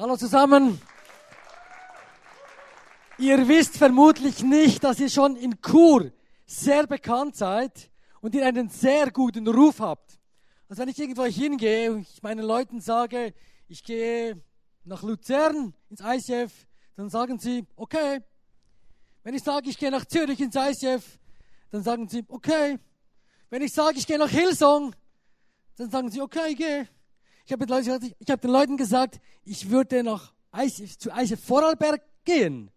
Hallo zusammen. Ihr wisst vermutlich nicht, dass ihr schon in Chur sehr bekannt seid und ihr einen sehr guten Ruf habt. Also wenn ich irgendwo hingehe und ich meinen Leuten sage, ich gehe nach Luzern ins ICF, dann sagen sie, okay. Wenn ich sage, ich gehe nach Zürich ins ICF, dann sagen sie, okay. Wenn ich sage, ich gehe nach Hillsong, dann sagen sie, okay, geh. Ich habe hab den Leuten gesagt, ich würde nach ICF, zu ICF Vorarlberg gehen.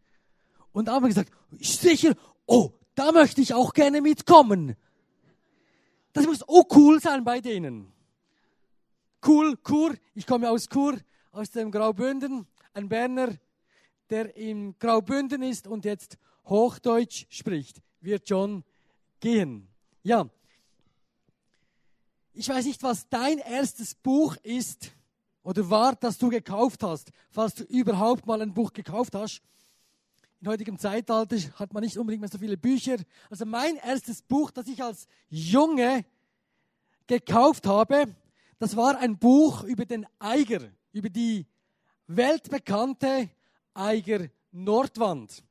Und da haben wir gesagt, sicher, oh, da möchte ich auch gerne mitkommen. Das muss auch cool sein bei denen. Cool, Chur, ich komme aus Chur, aus dem Graubünden, ein Berner, der im Graubünden ist und jetzt Hochdeutsch spricht, wird schon gehen. Ja, ich weiß nicht, was dein erstes Buch ist oder war, das du gekauft hast, falls du überhaupt mal ein Buch gekauft hast. In heutigem Zeitalter hat man nicht unbedingt mehr so viele Bücher. Also mein erstes Buch, das ich als Junge gekauft habe, das war ein Buch über den Eiger, über die weltbekannte Eiger Nordwand.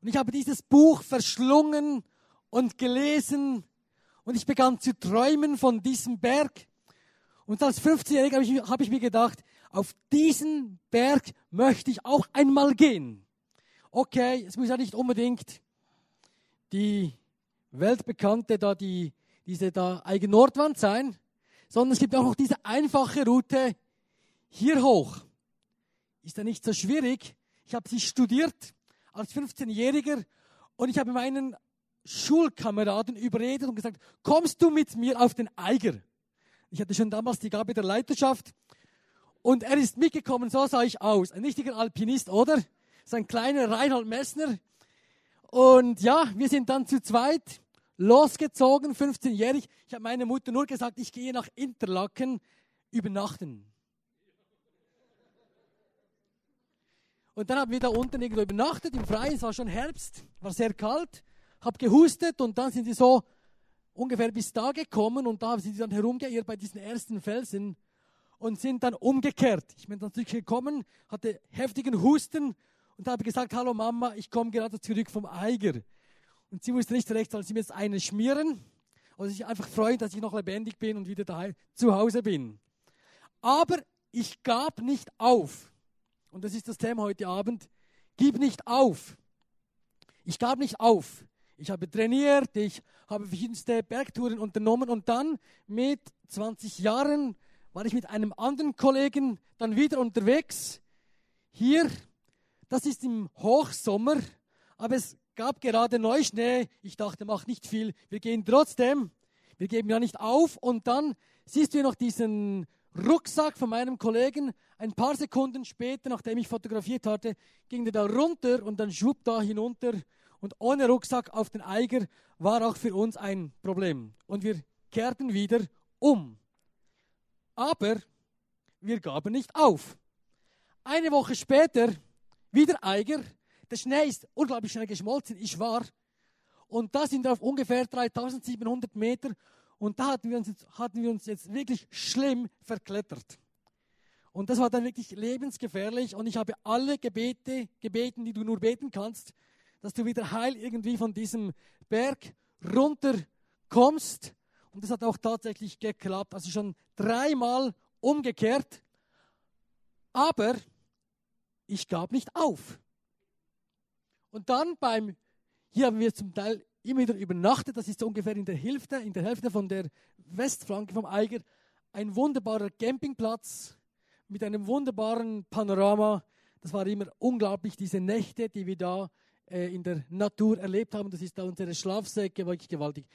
Und ich habe dieses Buch verschlungen und gelesen und ich begann zu träumen von diesem Berg. Und als 15-Jähriger habe ich, hab ich mir gedacht, auf diesen Berg möchte ich auch einmal gehen. Okay, es muss ja nicht unbedingt die weltbekannte da, die, diese da eigene Nordwand sein, sondern es gibt auch noch diese einfache Route hier hoch. Ist ja nicht so schwierig. Ich habe sie studiert als 15-Jähriger und ich habe meinen Schulkameraden überredet und gesagt, kommst du mit mir auf den Eiger? Ich hatte schon damals die Gabe der Leiterschaft. Und er ist mitgekommen, so sah ich aus. Ein richtiger Alpinist, oder? So ein kleiner Reinhold Messner. Und ja, wir sind dann zu zweit losgezogen, 15-jährig. Ich habe meiner Mutter nur gesagt, ich gehe nach Interlaken übernachten. Und dann haben wir da unten irgendwo übernachtet im Freien. Es war schon Herbst, war sehr kalt habe gehustet und dann sind sie so ungefähr bis da gekommen und da sind sie dann herumgeirrt bei diesen ersten Felsen und sind dann umgekehrt. Ich bin dann zurückgekommen, hatte heftigen Husten und habe gesagt, hallo Mama, ich komme gerade zurück vom Eiger. Und sie wusste nicht recht, soll sie mir jetzt einen schmieren oder sich einfach freuen, dass ich noch lebendig bin und wieder daheim zu Hause bin. Aber ich gab nicht auf. Und das ist das Thema heute Abend. Gib nicht auf. Ich gab nicht auf. Ich habe trainiert, ich habe verschiedenste Bergtouren unternommen und dann mit 20 Jahren war ich mit einem anderen Kollegen dann wieder unterwegs. Hier, das ist im Hochsommer, aber es gab gerade Neuschnee. Ich dachte, macht nicht viel. Wir gehen trotzdem. Wir geben ja nicht auf. Und dann siehst du noch diesen Rucksack von meinem Kollegen. Ein paar Sekunden später, nachdem ich fotografiert hatte, ging der da runter und dann schwupp da hinunter und ohne Rucksack auf den Eiger war auch für uns ein Problem. Und wir kehrten wieder um. Aber wir gaben nicht auf. Eine Woche später wieder Eiger. Der Schnee ist unglaublich schnell geschmolzen. Ich war. Und da sind wir auf ungefähr 3700 Meter. Und da hatten wir, uns, hatten wir uns jetzt wirklich schlimm verklettert. Und das war dann wirklich lebensgefährlich. Und ich habe alle Gebete gebeten, die du nur beten kannst, dass du wieder heil irgendwie von diesem Berg runterkommst. Und das hat auch tatsächlich geklappt. Also schon dreimal umgekehrt. Aber ich gab nicht auf. Und dann beim, hier haben wir zum Teil immer wieder übernachtet, das ist so ungefähr in der Hälfte, in der Hälfte von der Westflanke vom Eiger, ein wunderbarer Campingplatz mit einem wunderbaren Panorama. Das war immer unglaublich, diese Nächte, die wir da äh, in der Natur erlebt haben. Das ist da unsere Schlafsäcke, wirklich gewaltig.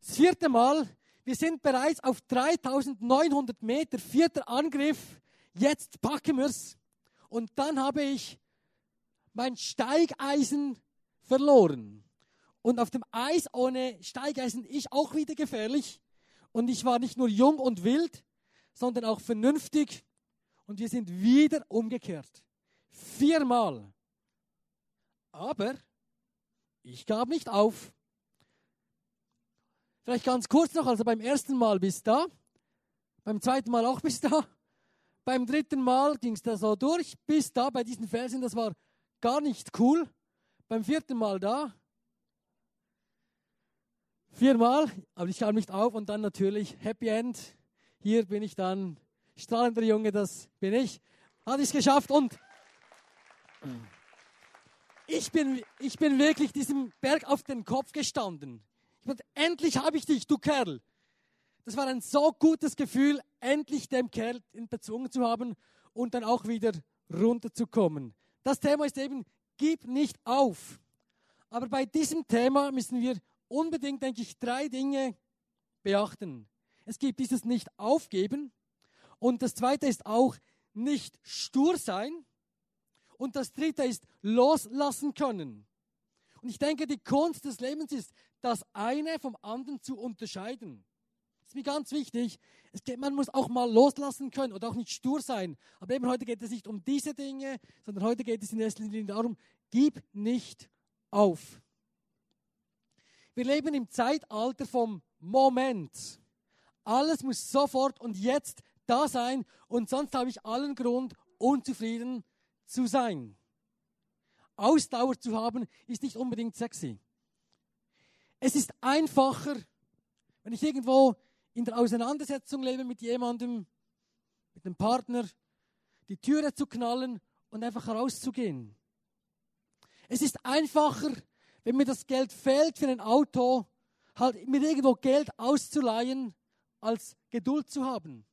Das vierte Mal, wir sind bereits auf 3900 Meter, vierter Angriff. Jetzt packen wir es. Und dann habe ich mein Steigeisen verloren. Und auf dem Eis ohne Steigeisen ist auch wieder gefährlich. Und ich war nicht nur jung und wild, sondern auch vernünftig. Und wir sind wieder umgekehrt. Viermal. Aber ich gab nicht auf. Vielleicht ganz kurz noch, also beim ersten Mal bis da, beim zweiten Mal auch bis da, beim dritten Mal ging es da so durch, bis da bei diesen Felsen, das war gar nicht cool. Beim vierten Mal da, viermal, aber ich kam nicht auf und dann natürlich Happy End. Hier bin ich dann, strahlender Junge, das bin ich. Hatte ich es geschafft und ich bin, ich bin wirklich diesem Berg auf den Kopf gestanden. Ich dachte, endlich habe ich dich, du Kerl. Das war ein so gutes Gefühl, endlich dem Kerl bezwungen zu haben und dann auch wieder runterzukommen. Das Thema ist eben, gib nicht auf. Aber bei diesem Thema müssen wir unbedingt, denke ich, drei Dinge beachten. Es gibt dieses Nicht-Aufgeben und das zweite ist auch nicht stur sein und das dritte ist loslassen können. Und ich denke, die Kunst des Lebens ist, das eine vom anderen zu unterscheiden. Das ist mir ganz wichtig. Geht, man muss auch mal loslassen können oder auch nicht stur sein. Aber eben heute geht es nicht um diese Dinge, sondern heute geht es in erster Linie darum, gib nicht auf. Wir leben im Zeitalter vom Moment. Alles muss sofort und jetzt da sein und sonst habe ich allen Grund, unzufrieden zu sein. Ausdauer zu haben, ist nicht unbedingt sexy. Es ist einfacher, wenn ich irgendwo in der Auseinandersetzung lebe mit jemandem, mit einem Partner, die Türe zu knallen und einfach rauszugehen. Es ist einfacher, wenn mir das Geld fehlt für ein Auto, halt mir irgendwo Geld auszuleihen, als Geduld zu haben.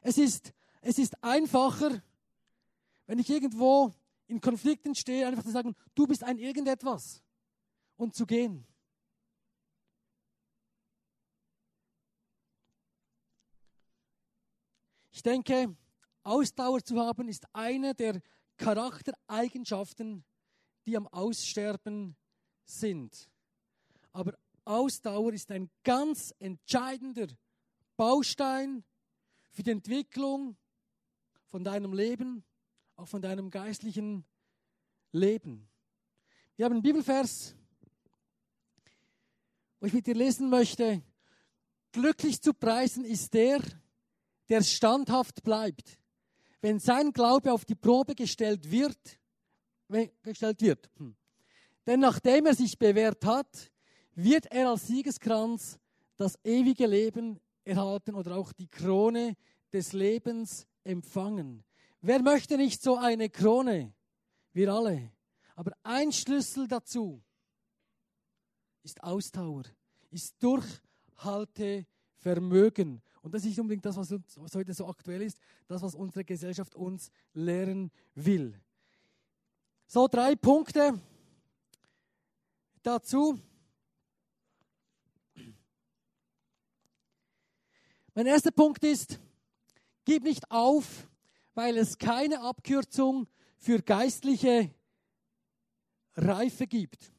Es ist, es ist einfacher, wenn ich irgendwo in Konflikten stehe, einfach zu sagen, du bist ein irgendetwas und zu gehen. Ich denke, Ausdauer zu haben ist eine der Charaktereigenschaften, die am Aussterben sind. Aber Ausdauer ist ein ganz entscheidender Baustein für die Entwicklung von deinem Leben, auch von deinem geistlichen Leben. Wir haben einen Bibelvers, wo ich mit dir lesen möchte. Glücklich zu preisen ist der, der standhaft bleibt, wenn sein Glaube auf die Probe gestellt wird, gestellt wird. Hm. Denn nachdem er sich bewährt hat, wird er als Siegeskranz das ewige Leben erhalten oder auch die Krone des Lebens empfangen. Wer möchte nicht so eine Krone? Wir alle. Aber ein Schlüssel dazu ist Ausdauer, ist Durchhaltevermögen. Und das ist nicht unbedingt das, was, uns, was heute so aktuell ist, das, was unsere Gesellschaft uns lehren will. So, drei Punkte dazu. Mein erster Punkt ist, gib nicht auf, weil es keine Abkürzung für geistliche Reife gibt.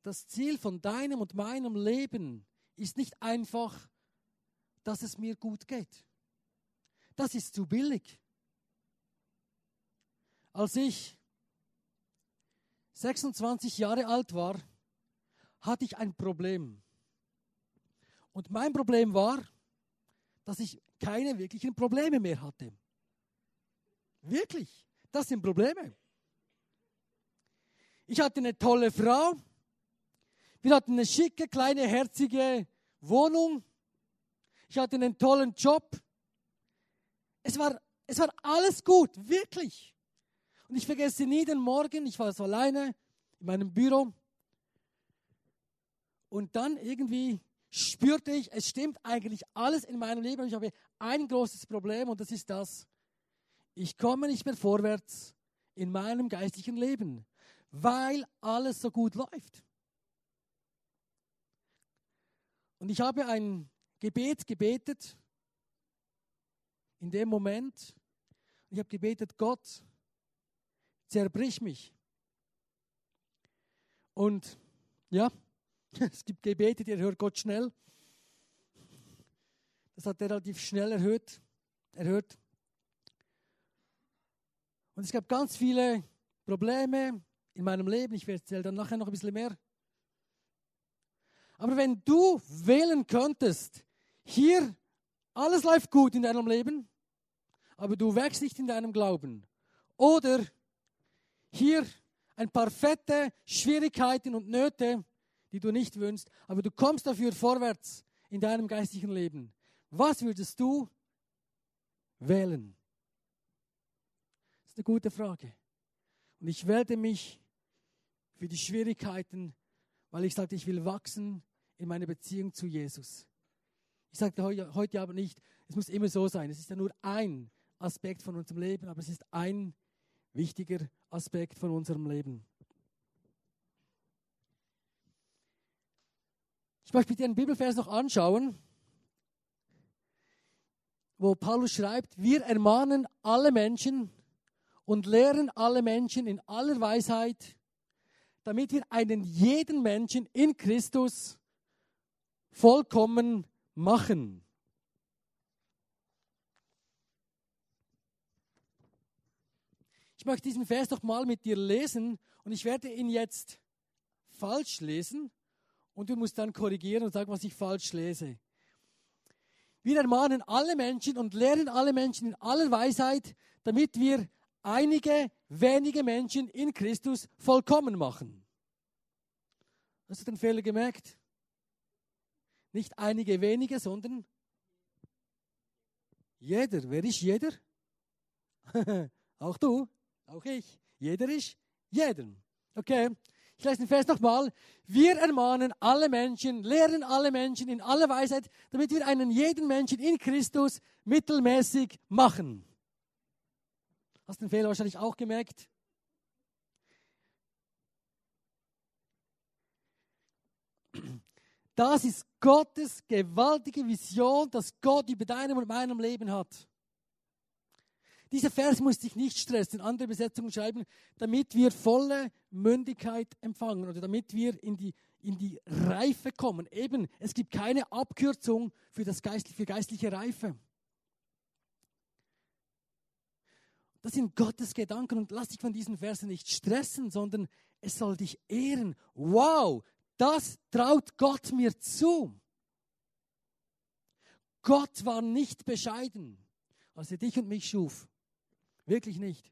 Das Ziel von deinem und meinem Leben ist nicht einfach, dass es mir gut geht. Das ist zu billig. Als ich 26 Jahre alt war, hatte ich ein Problem. Und mein Problem war, dass ich keine wirklichen Probleme mehr hatte. Wirklich, das sind Probleme. Ich hatte eine tolle Frau. Wir hatten eine schicke, kleine, herzige Wohnung. Ich hatte einen tollen Job. Es war, es war alles gut, wirklich. Und ich vergesse nie den Morgen, ich war so alleine in meinem Büro. Und dann irgendwie spürte ich, es stimmt eigentlich alles in meinem Leben. Ich habe ein großes Problem und das ist das, ich komme nicht mehr vorwärts in meinem geistlichen Leben, weil alles so gut läuft. Und ich habe ein Gebet gebetet in dem Moment. Ich habe gebetet, Gott, zerbrich mich. Und ja, es gibt Gebete, die erhört Gott schnell. Das hat er relativ schnell erhört. erhört. Und es gab ganz viele Probleme in meinem Leben. Ich erzähle dann nachher noch ein bisschen mehr. Aber wenn du wählen könntest, hier alles läuft gut in deinem Leben, aber du wächst nicht in deinem Glauben. Oder hier ein paar fette Schwierigkeiten und Nöte, die du nicht wünschst, aber du kommst dafür vorwärts in deinem geistlichen Leben. Was würdest du wählen? Das ist eine gute Frage. Und ich werde mich für die Schwierigkeiten, weil ich sagte, ich will wachsen in meiner Beziehung zu Jesus. Ich sagte heute aber nicht, es muss immer so sein. Es ist ja nur ein Aspekt von unserem Leben, aber es ist ein wichtiger Aspekt von unserem Leben. Ich möchte dir einen Bibelvers noch anschauen, wo Paulus schreibt, wir ermahnen alle Menschen und lehren alle Menschen in aller Weisheit, damit wir einen jeden Menschen in Christus vollkommen machen. Ich möchte diesen Vers noch mal mit dir lesen und ich werde ihn jetzt falsch lesen und du musst dann korrigieren und sagen, was ich falsch lese. Wir ermahnen alle Menschen und lehren alle Menschen in aller Weisheit, damit wir einige wenige Menschen in Christus vollkommen machen. Hast du den Fehler gemerkt? Nicht einige wenige, sondern jeder. Wer ist jeder? auch du, auch ich. Jeder ist jeden. Okay, ich lese den Vers nochmal. Wir ermahnen alle Menschen, lehren alle Menschen in aller Weisheit, damit wir einen jeden Menschen in Christus mittelmäßig machen. Hast den Fehler wahrscheinlich auch gemerkt? Das ist Gottes gewaltige Vision, dass Gott über deinem und meinem Leben hat. Dieser Vers muss dich nicht stressen, andere Besetzungen schreiben, damit wir volle Mündigkeit empfangen oder damit wir in die, in die Reife kommen. Eben, es gibt keine Abkürzung für, das Geist, für geistliche Reife. Das sind Gottes Gedanken und lass dich von diesen Versen nicht stressen, sondern es soll dich ehren. Wow, das traut Gott mir zu. Gott war nicht bescheiden, als er dich und mich schuf. Wirklich nicht.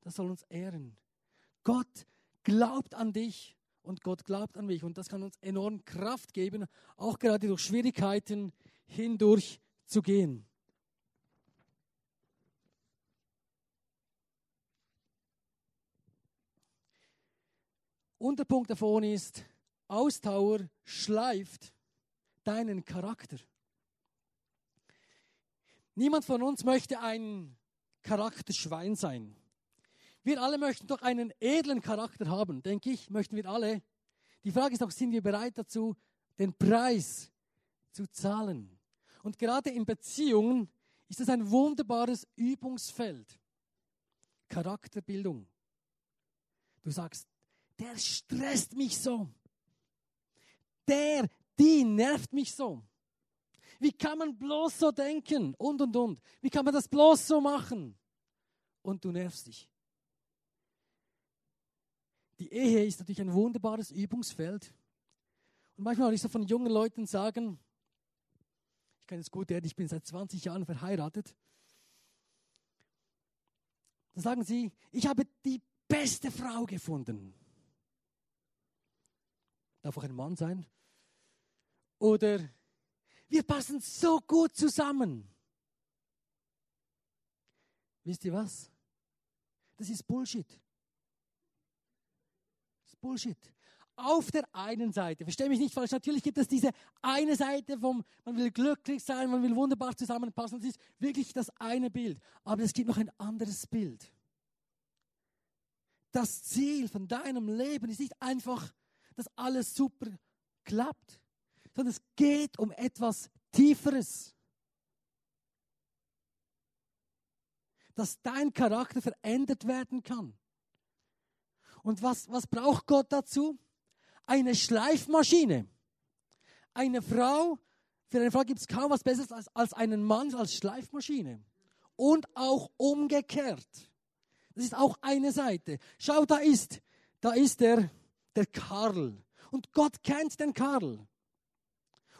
Das soll uns ehren. Gott glaubt an dich und Gott glaubt an mich. Und das kann uns enorm Kraft geben, auch gerade durch Schwierigkeiten hindurch zu gehen. Unterpunkt davon ist, Ausdauer schleift deinen Charakter. Niemand von uns möchte ein Charakterschwein sein. Wir alle möchten doch einen edlen Charakter haben, denke ich, möchten wir alle. Die Frage ist auch, sind wir bereit dazu, den Preis zu zahlen? Und gerade in Beziehungen ist das ein wunderbares Übungsfeld. Charakterbildung. Du sagst, der stresst mich so. Der, die nervt mich so. Wie kann man bloß so denken? Und, und, und. Wie kann man das bloß so machen? Und du nervst dich. Die Ehe ist natürlich ein wunderbares Übungsfeld. Und manchmal, wenn ich so von jungen Leuten sagen, ich kann es gut ehrlich, ich bin seit 20 Jahren verheiratet, dann sagen sie, ich habe die beste Frau gefunden. Darf auch ein Mann sein. Oder wir passen so gut zusammen. Wisst ihr was? Das ist Bullshit. Das ist Bullshit. Auf der einen Seite, verstehe mich nicht falsch, natürlich gibt es diese eine Seite vom, man will glücklich sein, man will wunderbar zusammenpassen, das ist wirklich das eine Bild. Aber es gibt noch ein anderes Bild. Das Ziel von deinem Leben ist nicht einfach, dass alles super klappt sondern es geht um etwas Tieferes. Dass dein Charakter verändert werden kann. Und was, was braucht Gott dazu? Eine Schleifmaschine. Eine Frau, für eine Frau gibt es kaum was Besseres als, als einen Mann als Schleifmaschine. Und auch umgekehrt. Das ist auch eine Seite. Schau, da ist, da ist der, der Karl. Und Gott kennt den Karl.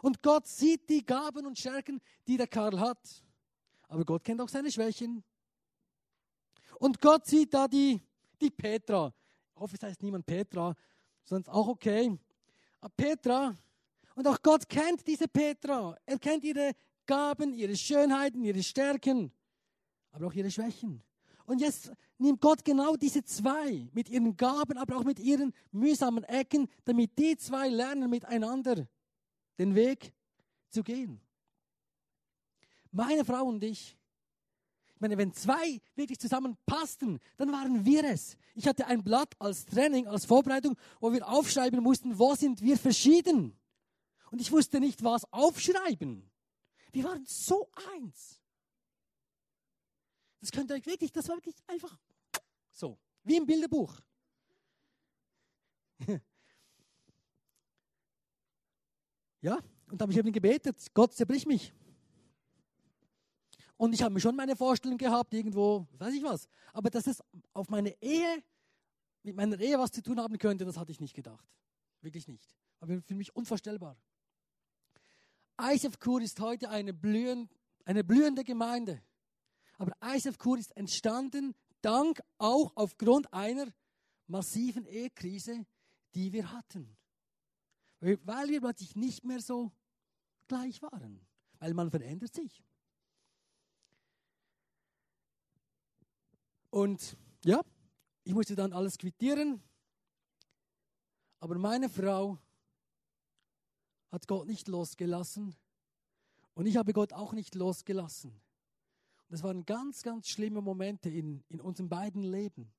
Und Gott sieht die Gaben und Stärken, die der Karl hat. Aber Gott kennt auch seine Schwächen. Und Gott sieht da die, die Petra. Ich hoffe, es heißt niemand Petra, sonst auch okay. Aber Petra, und auch Gott kennt diese Petra. Er kennt ihre Gaben, ihre Schönheiten, ihre Stärken, aber auch ihre Schwächen. Und jetzt nimmt Gott genau diese zwei mit ihren Gaben, aber auch mit ihren mühsamen Ecken, damit die zwei lernen miteinander den Weg zu gehen. Meine Frau und ich, ich meine, wenn zwei wirklich zusammenpassten, dann waren wir es. Ich hatte ein Blatt als Training, als Vorbereitung, wo wir aufschreiben mussten, wo sind wir verschieden. Und ich wusste nicht, was aufschreiben. Wir waren so eins. Das könnt ihr euch wirklich, das war wirklich einfach so, wie im Bilderbuch. ja, und habe ich eben gebetet, Gott zerbrich mich. Und ich habe mir schon meine Vorstellung gehabt, irgendwo, weiß ich was. Aber dass es auf meine Ehe, mit meiner Ehe was zu tun haben könnte, das hatte ich nicht gedacht. Wirklich nicht. Aber für mich unvorstellbar. ISF Kur ist heute eine, blühend, eine blühende Gemeinde. Aber ISF Kur ist entstanden dank auch aufgrund einer massiven Ehekrise, die wir hatten. Weil wir plötzlich nicht mehr so gleich waren. Weil man verändert sich. Und ja, ich musste dann alles quittieren. Aber meine Frau hat Gott nicht losgelassen und ich habe Gott auch nicht losgelassen. Und das waren ganz, ganz schlimme Momente in, in unserem beiden Leben,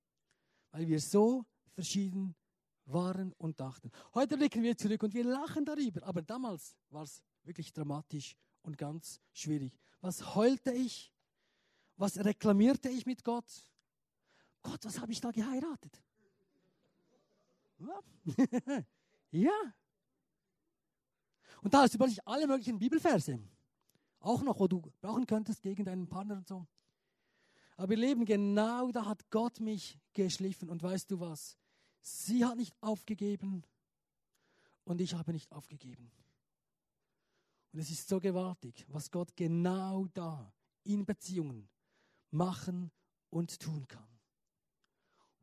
weil wir so verschieden waren und dachten. Heute blicken wir zurück und wir lachen darüber, aber damals war es wirklich dramatisch und ganz schwierig. Was heulte ich? Was reklamierte ich mit Gott? Gott, was habe ich da geheiratet? Ja. Und da hast du plötzlich alle möglichen Bibelverse. Auch noch, wo du brauchen könntest gegen deinen Partner und so. Aber ihr Leben, genau da hat Gott mich geschliffen. Und weißt du was? Sie hat nicht aufgegeben und ich habe nicht aufgegeben. Und es ist so gewaltig, was Gott genau da in Beziehungen machen und tun kann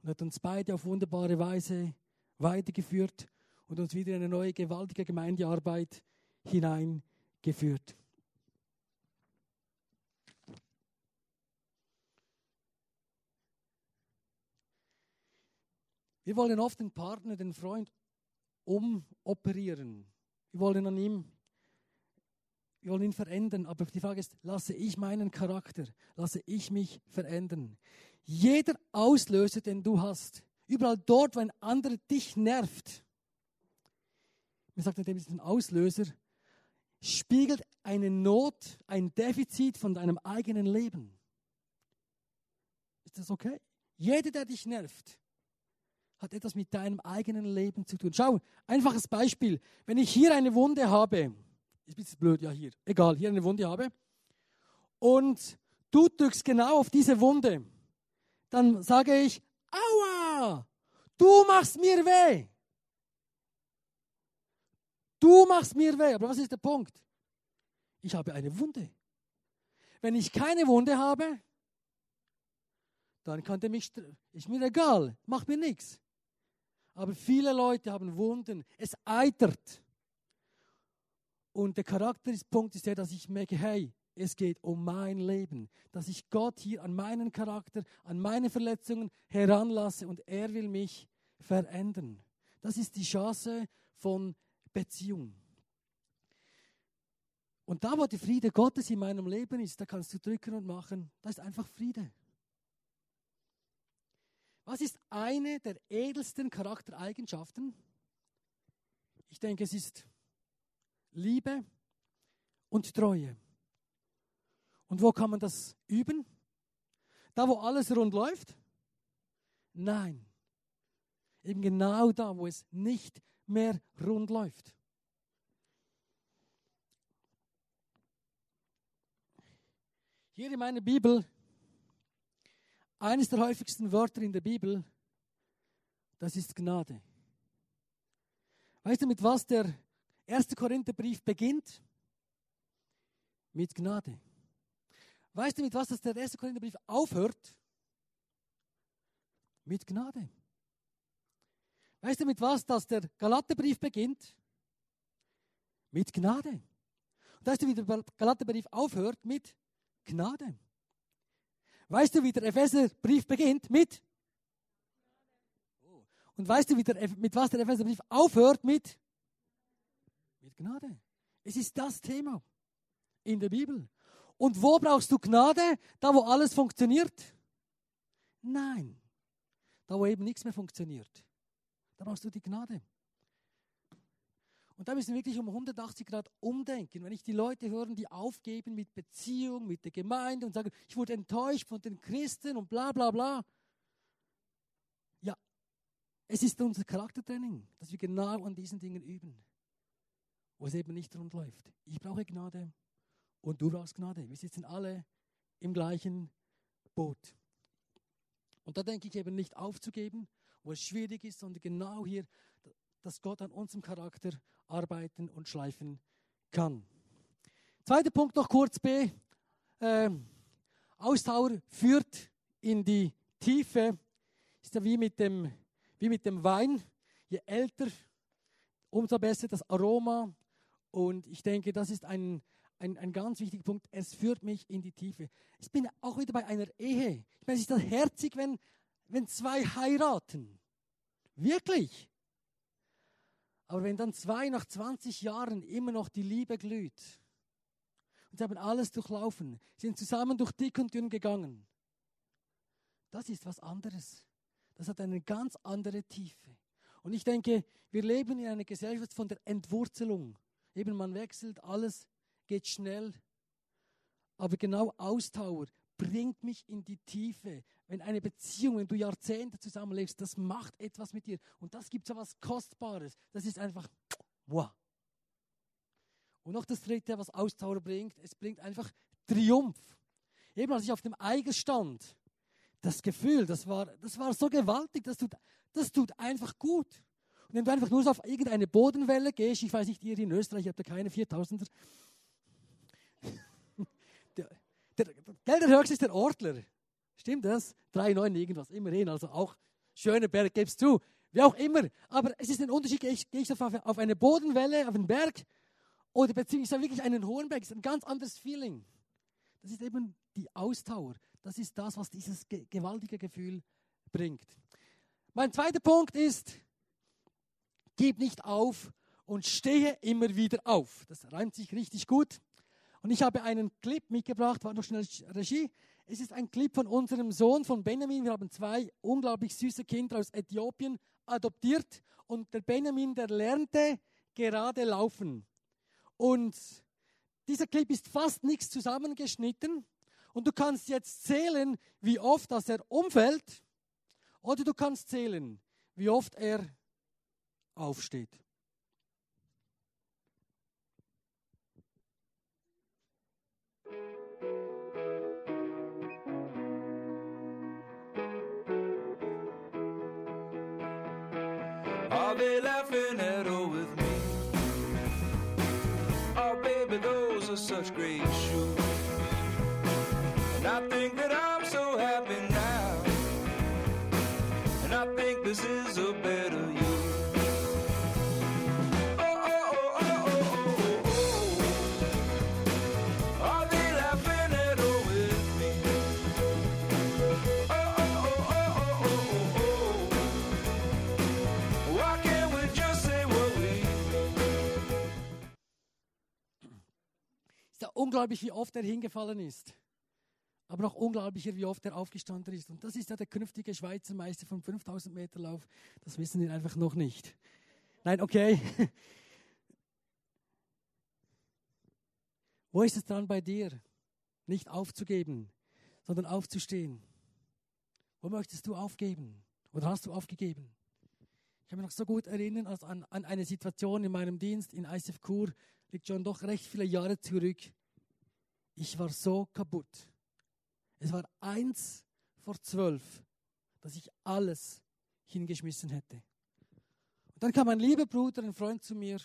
und hat uns beide auf wunderbare Weise weitergeführt und uns wieder in eine neue gewaltige Gemeindearbeit hineingeführt. Wir wollen oft den Partner, den Freund umoperieren. Wir wollen an ihm, wir wollen ihn verändern. Aber die Frage ist, lasse ich meinen Charakter, lasse ich mich verändern? Jeder Auslöser, den du hast, überall dort, wo ein anderer dich nervt, mir sagt er, ist ein Auslöser, spiegelt eine Not, ein Defizit von deinem eigenen Leben. Ist das okay? Jeder, der dich nervt, hat etwas mit deinem eigenen Leben zu tun. Schau, einfaches Beispiel. Wenn ich hier eine Wunde habe, ist ein bisschen blöd, ja hier, egal, hier eine Wunde habe, und du drückst genau auf diese Wunde, dann sage ich, aua, du machst mir weh. Du machst mir weh. Aber was ist der Punkt? Ich habe eine Wunde. Wenn ich keine Wunde habe, dann kann der mich, ist mir egal, macht mir nichts. Aber viele Leute haben Wunden, es eitert. Und der Charakterpunkt ist der, dass ich merke, hey, es geht um mein Leben, dass ich Gott hier an meinen Charakter, an meine Verletzungen heranlasse und er will mich verändern. Das ist die Chance von Beziehung. Und da, wo der Friede Gottes in meinem Leben ist, da kannst du drücken und machen. Da ist einfach Friede. Was ist eine der edelsten Charaktereigenschaften? Ich denke, es ist Liebe und Treue. Und wo kann man das üben? Da, wo alles rund läuft? Nein. Eben genau da, wo es nicht mehr rund läuft. Hier in meiner Bibel, eines der häufigsten Wörter in der Bibel, das ist Gnade. Weißt du, mit was der 1. Korintherbrief beginnt mit Gnade. Weißt du, mit was der 1. Korintherbrief aufhört? Mit Gnade. Weißt du, mit was das der Galaterbrief beginnt? Mit Gnade. Und weißt du, wie der Galaterbrief aufhört? Mit Gnade. Weißt du, wie der Epheserbrief beginnt? Mit und weißt du, der, mit was der Epheserbrief aufhört? Mit, mit Gnade. Es ist das Thema in der Bibel. Und wo brauchst du Gnade? Da, wo alles funktioniert? Nein. Da, wo eben nichts mehr funktioniert. Da brauchst du die Gnade. Und da müssen wir wirklich um 180 Grad umdenken. Wenn ich die Leute höre, die aufgeben mit Beziehung, mit der Gemeinde und sagen, ich wurde enttäuscht von den Christen und bla bla bla. Es ist unser Charaktertraining, dass wir genau an diesen Dingen üben, wo es eben nicht rund läuft. Ich brauche Gnade und du brauchst Gnade. Wir sitzen alle im gleichen Boot. Und da denke ich eben nicht aufzugeben, wo es schwierig ist, sondern genau hier, dass Gott an unserem Charakter arbeiten und schleifen kann. Zweiter Punkt noch kurz B. Äh, Ausdauer führt in die Tiefe. Ist ja wie mit dem wie mit dem Wein. Je älter, umso besser das Aroma. Und ich denke, das ist ein, ein, ein ganz wichtiger Punkt. Es führt mich in die Tiefe. Ich bin auch wieder bei einer Ehe. Ich meine, es ist das herzig, wenn, wenn zwei heiraten. Wirklich. Aber wenn dann zwei nach 20 Jahren immer noch die Liebe glüht und sie haben alles durchlaufen, sind zusammen durch dick und dünn gegangen, das ist was anderes. Das hat eine ganz andere Tiefe. Und ich denke, wir leben in einer Gesellschaft von der Entwurzelung. Eben man wechselt, alles geht schnell. Aber genau Ausdauer bringt mich in die Tiefe. Wenn eine Beziehung, wenn du Jahrzehnte zusammenlebst, das macht etwas mit dir. Und das gibt so was Kostbares. Das ist einfach, wow. Und noch das dritte, was Ausdauer bringt, es bringt einfach Triumph. Eben als ich auf dem Eiger stand, das Gefühl, das war, das war so gewaltig, das tut, das tut einfach gut. Und wenn du einfach nur so auf irgendeine Bodenwelle gehst, ich weiß nicht, ihr in Österreich habt ja keine 4000er. der, der, der höchste ist der Ortler. Stimmt das? 3,9 irgendwas, immerhin. Also auch schöner Berg, gibst du. Wie auch immer. Aber es ist ein Unterschied, gehe ich, gehe ich auf, auf eine Bodenwelle, auf einen Berg oder beziehungsweise wirklich einen hohen Berg. Das ist ein ganz anderes Feeling. Das ist eben die Ausdauer. Das ist das, was dieses gewaltige Gefühl bringt. Mein zweiter Punkt ist, gib nicht auf und stehe immer wieder auf. Das reimt sich richtig gut. Und ich habe einen Clip mitgebracht, war noch schnell Regie. Es ist ein Clip von unserem Sohn, von Benjamin. Wir haben zwei unglaublich süße Kinder aus Äthiopien adoptiert. Und der Benjamin, der lernte gerade laufen. Und dieser Clip ist fast nichts zusammengeschnitten. Und du kannst jetzt zählen, wie oft dass er umfällt, oder du kannst zählen, wie oft er aufsteht. Are they laughing at all with me? Oh, baby, those are such great shoes. And I think that I'm so happy now. And I think this is a better unglaublich, wie oft er hingefallen ist aber noch unglaublicher, wie oft er aufgestanden ist. Und das ist ja der künftige Schweizer Meister vom 5000 Meter Lauf. Das wissen wir einfach noch nicht. Nein, okay. Wo ist es dran bei dir? Nicht aufzugeben, sondern aufzustehen. Wo möchtest du aufgeben? Oder hast du aufgegeben? Ich kann mich noch so gut erinnern als an, an eine Situation in meinem Dienst in ISF Kur, liegt schon doch recht viele Jahre zurück. Ich war so kaputt. Es war eins vor zwölf, dass ich alles hingeschmissen hätte. Und dann kam ein lieber Bruder, ein Freund zu mir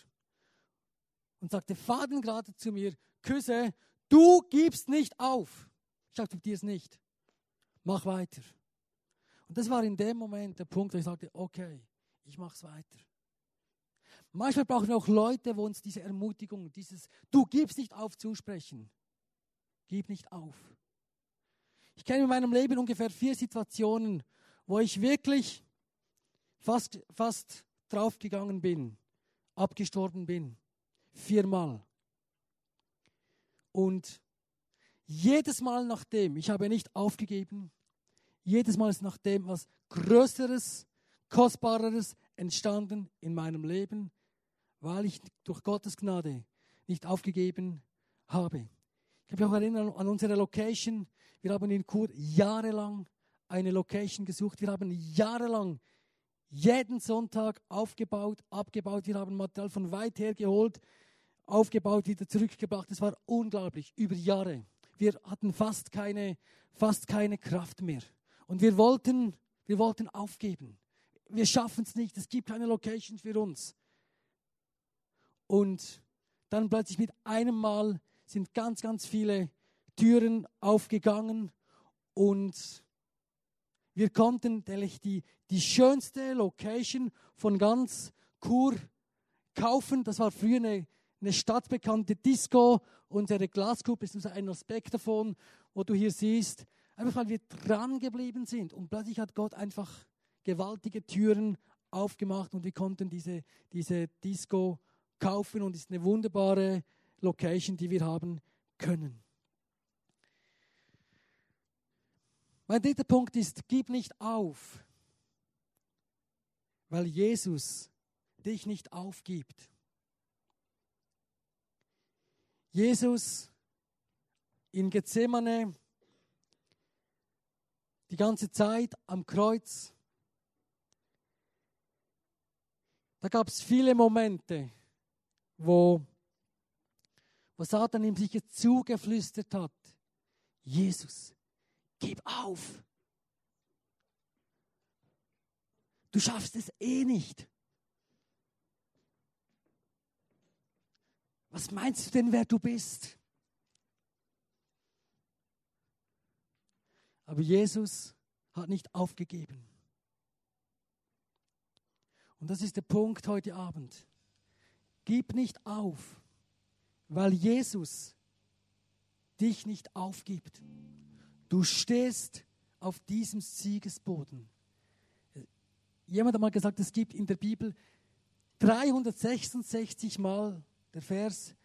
und sagte fadengerade zu mir, Küsse, du gibst nicht auf. Ich akzeptiere es nicht. Mach weiter. Und das war in dem Moment der Punkt, wo ich sagte, okay, ich mache es weiter. Manchmal brauchen wir auch Leute, wo uns diese Ermutigung, dieses Du gibst nicht auf zusprechen. Gib nicht auf. Ich kenne in meinem Leben ungefähr vier Situationen, wo ich wirklich fast, fast draufgegangen bin, abgestorben bin. Viermal. Und jedes Mal nachdem, ich habe nicht aufgegeben, jedes Mal ist nachdem was Größeres, Kostbareres entstanden in meinem Leben, weil ich durch Gottes Gnade nicht aufgegeben habe. Ich kann mich auch erinnern an unsere Location. Wir haben in Chur jahrelang eine Location gesucht. Wir haben jahrelang jeden Sonntag aufgebaut, abgebaut. Wir haben Material von weit her geholt, aufgebaut, wieder zurückgebracht. Es war unglaublich, über Jahre. Wir hatten fast keine, fast keine Kraft mehr. Und wir wollten, wir wollten aufgeben. Wir schaffen es nicht. Es gibt keine Location für uns. Und dann plötzlich mit einem Mal sind ganz, ganz viele Türen aufgegangen und wir konnten die, die schönste Location von ganz Chur kaufen. Das war früher eine, eine stadtbekannte Disco. Unsere Glaskuppe ist ein Aspekt davon, wo du hier siehst. Einfach weil wir dran geblieben sind. Und plötzlich hat Gott einfach gewaltige Türen aufgemacht und wir konnten diese, diese Disco kaufen und ist eine wunderbare Location, die wir haben können. Mein dritter Punkt ist, gib nicht auf, weil Jesus dich nicht aufgibt. Jesus in Gethsemane die ganze Zeit am Kreuz. Da gab es viele Momente, wo, wo Satan ihm sich zugeflüstert hat. Jesus, gib auf. Du schaffst es eh nicht. Was meinst du denn, wer du bist? Aber Jesus hat nicht aufgegeben. Und das ist der Punkt heute Abend. Gib nicht auf, weil Jesus dich nicht aufgibt. Du stehst auf diesem Siegesboden. Jemand hat mal gesagt, es gibt in der Bibel 366 Mal der Vers,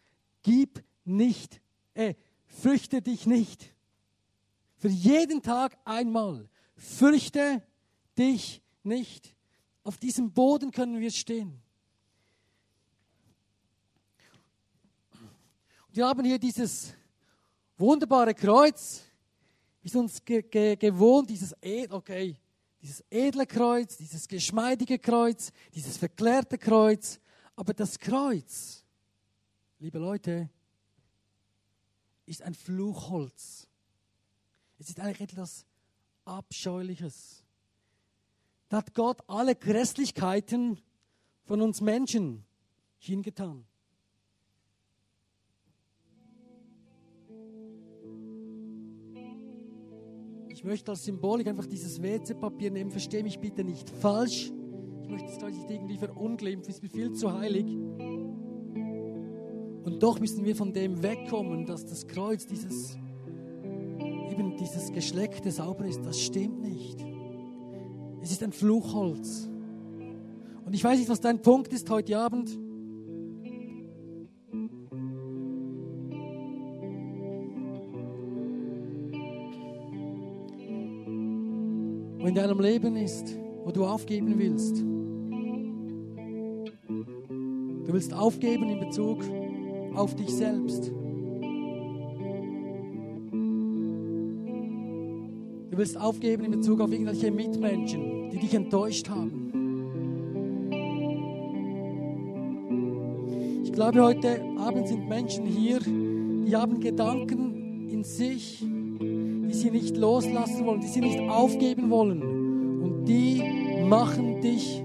gib nicht, äh, fürchte dich nicht. Für jeden Tag einmal, fürchte dich nicht. Auf diesem Boden können wir stehen. Wir haben hier dieses wunderbare Kreuz, ist uns ge ge gewohnt, dieses Ed okay, dieses edle Kreuz, dieses geschmeidige Kreuz, dieses verklärte Kreuz. Aber das Kreuz, liebe Leute, ist ein Fluchholz. Es ist eigentlich etwas Abscheuliches. Da hat Gott alle Grässlichkeiten von uns Menschen hingetan. Möchte als Symbolik einfach dieses WC-Papier nehmen. Verstehe mich bitte nicht falsch. Ich möchte es nicht irgendwie verunglimpfen. Es ist mir viel zu heilig. Und doch müssen wir von dem wegkommen, dass das Kreuz, dieses, eben dieses Geschleckte sauber ist. Das stimmt nicht. Es ist ein Fluchholz. Und ich weiß nicht, was dein Punkt ist heute Abend. Wo in deinem Leben ist, wo du aufgeben willst. Du willst aufgeben in Bezug auf dich selbst. Du willst aufgeben in Bezug auf irgendwelche Mitmenschen, die dich enttäuscht haben. Ich glaube, heute Abend sind Menschen hier, die haben Gedanken in sich, sie nicht loslassen wollen, die sie nicht aufgeben wollen. Und die machen dich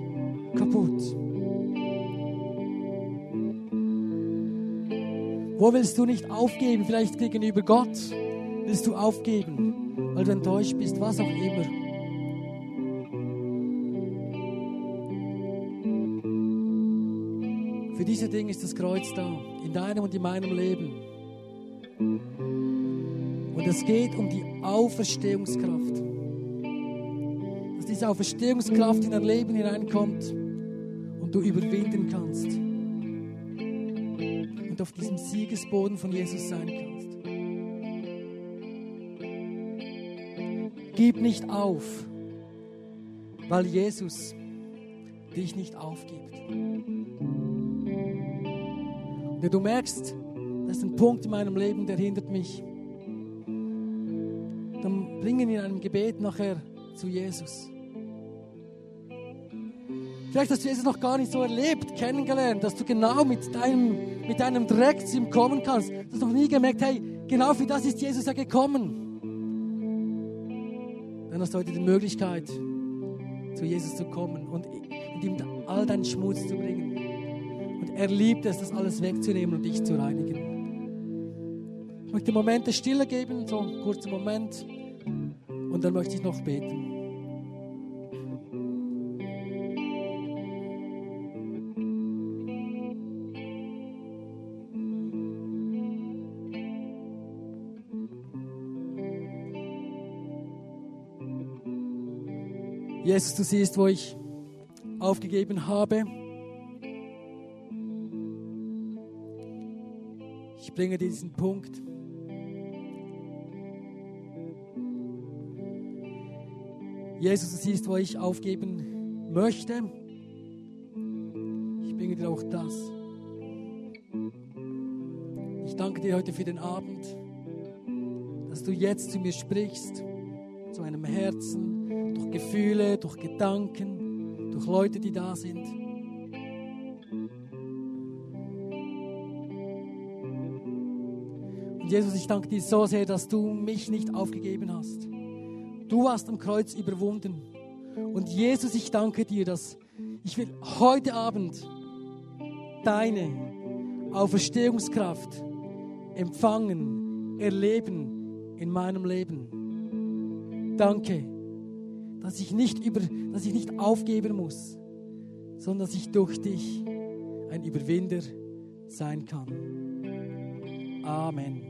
kaputt. Wo willst du nicht aufgeben? Vielleicht gegenüber Gott willst du aufgeben, weil du enttäuscht bist, was auch immer. Für diese Dinge ist das Kreuz da, in deinem und in meinem Leben. Und es geht um die Auferstehungskraft. Dass diese Auferstehungskraft in dein Leben hineinkommt und du überwinden kannst. Und auf diesem Siegesboden von Jesus sein kannst. Gib nicht auf, weil Jesus dich nicht aufgibt. Und du merkst, das ist ein Punkt in meinem Leben, der hindert mich. Dann bringen ihn in einem Gebet nachher zu Jesus. Vielleicht hast du Jesus noch gar nicht so erlebt, kennengelernt, dass du genau mit deinem, mit deinem Dreck zu ihm kommen kannst. Du hast noch nie gemerkt, hey, genau für das ist Jesus ja gekommen. Dann hast du heute die Möglichkeit, zu Jesus zu kommen und, und ihm all deinen Schmutz zu bringen. Und er liebt es, das alles wegzunehmen und dich zu reinigen. Ich möchte Momente Stille geben, so einen kurzen Moment. Und dann möchte ich noch beten. Jesus, du siehst, wo ich aufgegeben habe. Ich bringe diesen Punkt. Jesus, du siehst, wo ich aufgeben möchte. Ich bringe dir auch das. Ich danke dir heute für den Abend, dass du jetzt zu mir sprichst, zu meinem Herzen, durch Gefühle, durch Gedanken, durch Leute, die da sind. Und Jesus, ich danke dir so sehr, dass du mich nicht aufgegeben hast. Du hast am Kreuz überwunden. Und Jesus, ich danke dir, dass ich will heute Abend deine Auferstehungskraft empfangen, erleben in meinem Leben. Danke, dass ich nicht über, dass ich nicht aufgeben muss, sondern dass ich durch dich ein Überwinder sein kann. Amen.